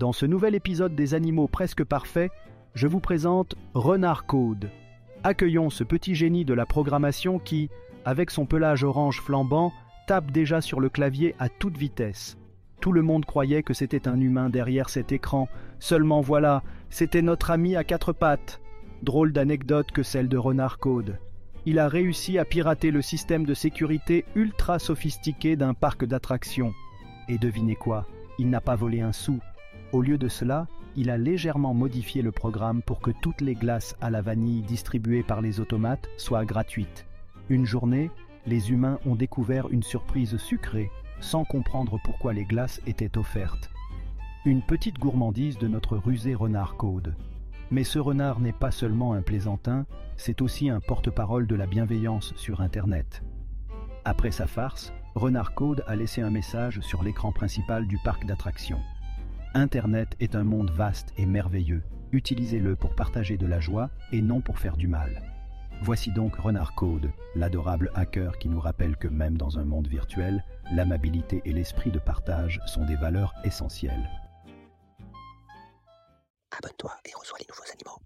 Dans ce nouvel épisode des animaux presque parfaits, je vous présente Renard Code. Accueillons ce petit génie de la programmation qui, avec son pelage orange flambant, tape déjà sur le clavier à toute vitesse. Tout le monde croyait que c'était un humain derrière cet écran, seulement voilà, c'était notre ami à quatre pattes. Drôle d'anecdote que celle de Renard Code. Il a réussi à pirater le système de sécurité ultra sophistiqué d'un parc d'attractions. Et devinez quoi Il n'a pas volé un sou. Au lieu de cela, il a légèrement modifié le programme pour que toutes les glaces à la vanille distribuées par les automates soient gratuites. Une journée, les humains ont découvert une surprise sucrée, sans comprendre pourquoi les glaces étaient offertes. Une petite gourmandise de notre rusé renard Code. Mais ce renard n'est pas seulement un plaisantin, c'est aussi un porte-parole de la bienveillance sur Internet. Après sa farce, Renard Code a laissé un message sur l'écran principal du parc d'attractions. Internet est un monde vaste et merveilleux. Utilisez-le pour partager de la joie et non pour faire du mal. Voici donc Renard Code, l'adorable hacker qui nous rappelle que même dans un monde virtuel, l'amabilité et l'esprit de partage sont des valeurs essentielles. Abonne-toi et reçois les nouveaux animaux.